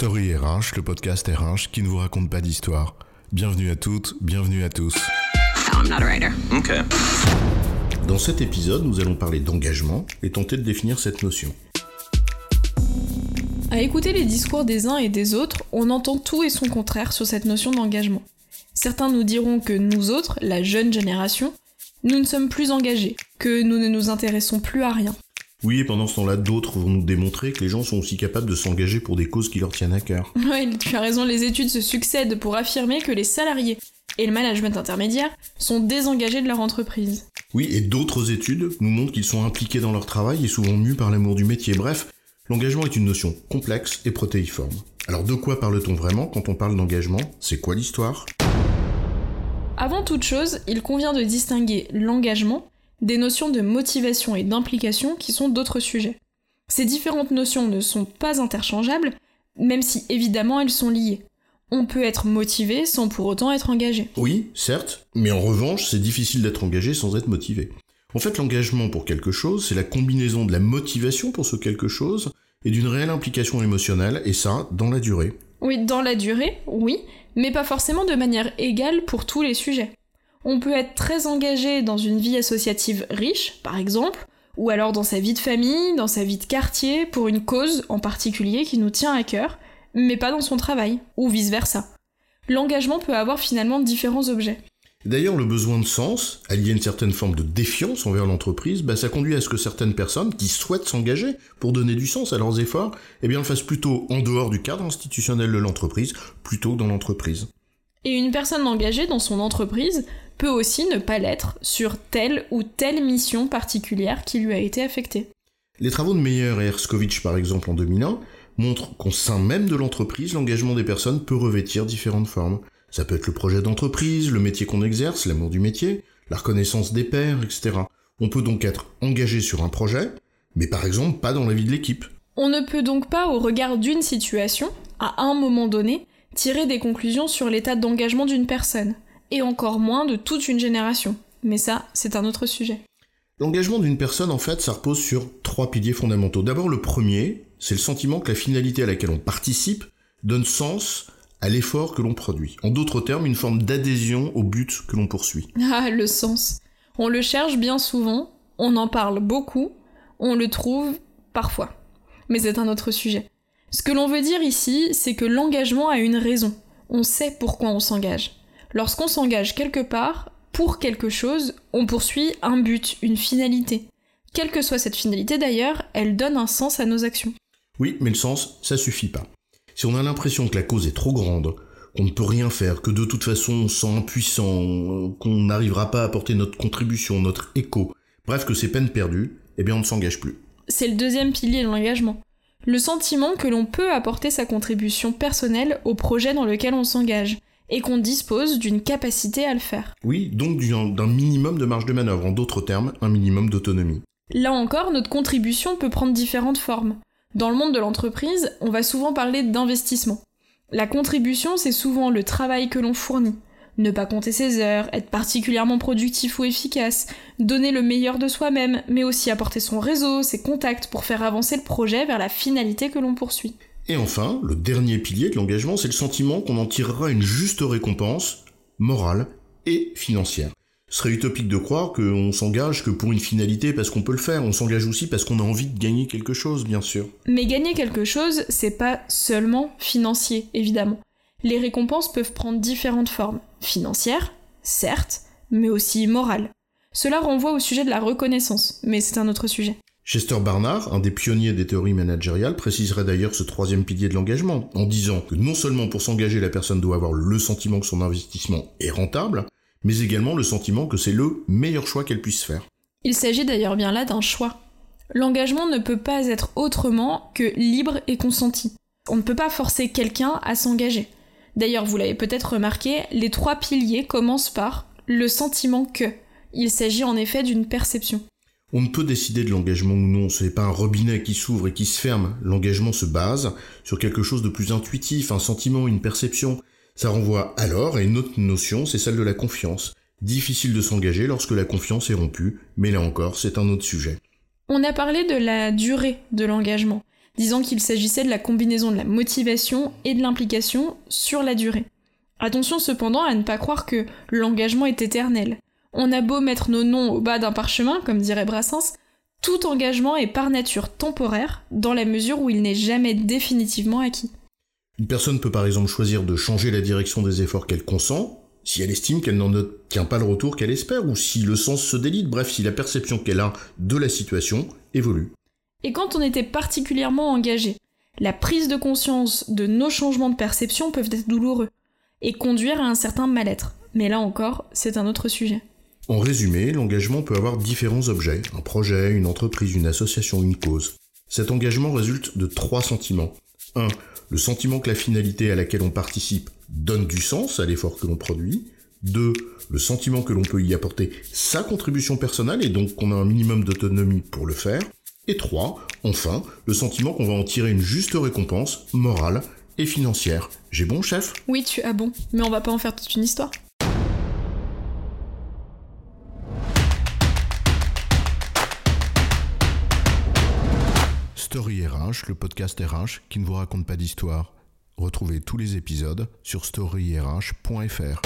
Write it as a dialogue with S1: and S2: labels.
S1: Story RH, le podcast RH qui ne vous raconte pas d'histoire. Bienvenue à toutes, bienvenue à tous.
S2: I'm not a writer.
S3: Okay.
S1: Dans cet épisode, nous allons parler d'engagement et tenter de définir cette notion.
S4: À écouter les discours des uns et des autres, on entend tout et son contraire sur cette notion d'engagement. Certains nous diront que nous autres, la jeune génération, nous ne sommes plus engagés, que nous ne nous intéressons plus à rien.
S1: Oui, et pendant ce temps-là, d'autres vont nous démontrer que les gens sont aussi capables de s'engager pour des causes qui leur tiennent à cœur.
S4: Ouais, tu as raison, les études se succèdent pour affirmer que les salariés et le management intermédiaire sont désengagés de leur entreprise.
S1: Oui, et d'autres études nous montrent qu'ils sont impliqués dans leur travail et souvent mus par l'amour du métier. Bref, l'engagement est une notion complexe et protéiforme. Alors de quoi parle-t-on vraiment quand on parle d'engagement? C'est quoi l'histoire?
S4: Avant toute chose, il convient de distinguer l'engagement des notions de motivation et d'implication qui sont d'autres sujets. Ces différentes notions ne sont pas interchangeables, même si évidemment elles sont liées. On peut être motivé sans pour autant être engagé.
S1: Oui, certes, mais en revanche, c'est difficile d'être engagé sans être motivé. En fait, l'engagement pour quelque chose, c'est la combinaison de la motivation pour ce quelque chose et d'une réelle implication émotionnelle, et ça, dans la durée.
S4: Oui, dans la durée, oui, mais pas forcément de manière égale pour tous les sujets. On peut être très engagé dans une vie associative riche, par exemple, ou alors dans sa vie de famille, dans sa vie de quartier, pour une cause en particulier qui nous tient à cœur, mais pas dans son travail, ou vice-versa. L'engagement peut avoir finalement différents objets.
S1: D'ailleurs, le besoin de sens, allié à une certaine forme de défiance envers l'entreprise, bah, ça conduit à ce que certaines personnes qui souhaitent s'engager pour donner du sens à leurs efforts, eh bien, le fassent plutôt en dehors du cadre institutionnel de l'entreprise, plutôt dans l'entreprise.
S4: Et une personne engagée dans son entreprise peut aussi ne pas l'être sur telle ou telle mission particulière qui lui a été affectée.
S1: Les travaux de Meyer et Herskovitch, par exemple, en 2001, montrent qu'au sein même de l'entreprise, l'engagement des personnes peut revêtir différentes formes. Ça peut être le projet d'entreprise, le métier qu'on exerce, l'amour du métier, la reconnaissance des pairs, etc. On peut donc être engagé sur un projet, mais par exemple pas dans la vie de l'équipe.
S4: On ne peut donc pas, au regard d'une situation, à un moment donné, tirer des conclusions sur l'état d'engagement d'une personne et encore moins de toute une génération. Mais ça, c'est un autre sujet.
S1: L'engagement d'une personne, en fait, ça repose sur trois piliers fondamentaux. D'abord, le premier, c'est le sentiment que la finalité à laquelle on participe donne sens à l'effort que l'on produit. En d'autres termes, une forme d'adhésion au but que l'on poursuit.
S4: Ah, le sens. On le cherche bien souvent, on en parle beaucoup, on le trouve parfois. Mais c'est un autre sujet. Ce que l'on veut dire ici, c'est que l'engagement a une raison. On sait pourquoi on s'engage. Lorsqu'on s'engage quelque part, pour quelque chose, on poursuit un but, une finalité. Quelle que soit cette finalité d'ailleurs, elle donne un sens à nos actions.
S1: Oui, mais le sens, ça suffit pas. Si on a l'impression que la cause est trop grande, qu'on ne peut rien faire, que de toute façon on se sent impuissant, qu'on n'arrivera pas à apporter notre contribution, notre écho, bref que c'est peine perdue, eh bien on ne s'engage plus.
S4: C'est le deuxième pilier de l'engagement. Le sentiment que l'on peut apporter sa contribution personnelle au projet dans lequel on s'engage et qu'on dispose d'une capacité à le faire.
S1: Oui, donc d'un minimum de marge de manœuvre, en d'autres termes, un minimum d'autonomie.
S4: Là encore, notre contribution peut prendre différentes formes. Dans le monde de l'entreprise, on va souvent parler d'investissement. La contribution, c'est souvent le travail que l'on fournit. Ne pas compter ses heures, être particulièrement productif ou efficace, donner le meilleur de soi-même, mais aussi apporter son réseau, ses contacts pour faire avancer le projet vers la finalité que l'on poursuit.
S1: Et enfin, le dernier pilier de l'engagement, c'est le sentiment qu'on en tirera une juste récompense, morale et financière. Ce serait utopique de croire qu'on s'engage que pour une finalité parce qu'on peut le faire, on s'engage aussi parce qu'on a envie de gagner quelque chose, bien sûr.
S4: Mais gagner quelque chose, c'est pas seulement financier, évidemment. Les récompenses peuvent prendre différentes formes. Financières, certes, mais aussi morales. Cela renvoie au sujet de la reconnaissance, mais c'est un autre sujet.
S1: Chester Barnard, un des pionniers des théories managériales, préciserait d'ailleurs ce troisième pilier de l'engagement, en disant que non seulement pour s'engager la personne doit avoir le sentiment que son investissement est rentable, mais également le sentiment que c'est le meilleur choix qu'elle puisse faire.
S4: Il s'agit d'ailleurs bien là d'un choix. L'engagement ne peut pas être autrement que libre et consenti. On ne peut pas forcer quelqu'un à s'engager. D'ailleurs, vous l'avez peut-être remarqué, les trois piliers commencent par le sentiment que. Il s'agit en effet d'une perception.
S1: On ne peut décider de l'engagement ou non, ce n'est pas un robinet qui s'ouvre et qui se ferme. L'engagement se base sur quelque chose de plus intuitif, un sentiment, une perception. Ça renvoie alors à une autre notion, c'est celle de la confiance. Difficile de s'engager lorsque la confiance est rompue, mais là encore, c'est un autre sujet.
S4: On a parlé de la durée de l'engagement. Disant qu'il s'agissait de la combinaison de la motivation et de l'implication sur la durée. Attention cependant à ne pas croire que l'engagement est éternel. On a beau mettre nos noms au bas d'un parchemin, comme dirait Brassens, tout engagement est par nature temporaire, dans la mesure où il n'est jamais définitivement acquis.
S1: Une personne peut par exemple choisir de changer la direction des efforts qu'elle consent, si elle estime qu'elle n'en obtient pas le retour qu'elle espère, ou si le sens se délite, bref, si la perception qu'elle a de la situation évolue.
S4: Et quand on était particulièrement engagé, la prise de conscience de nos changements de perception peuvent être douloureux et conduire à un certain mal-être. Mais là encore, c'est un autre sujet.
S1: En résumé, l'engagement peut avoir différents objets, un projet, une entreprise, une association, une cause. Cet engagement résulte de trois sentiments. 1. Le sentiment que la finalité à laquelle on participe donne du sens à l'effort que l'on produit. 2. Le sentiment que l'on peut y apporter sa contribution personnelle et donc qu'on a un minimum d'autonomie pour le faire. Et 3. Enfin, le sentiment qu'on va en tirer une juste récompense morale et financière. J'ai bon, chef?
S4: Oui, tu as bon, mais on va pas en faire toute une histoire.
S1: Story RH, le podcast RH qui ne vous raconte pas d'histoire. Retrouvez tous les épisodes sur storyrh.fr.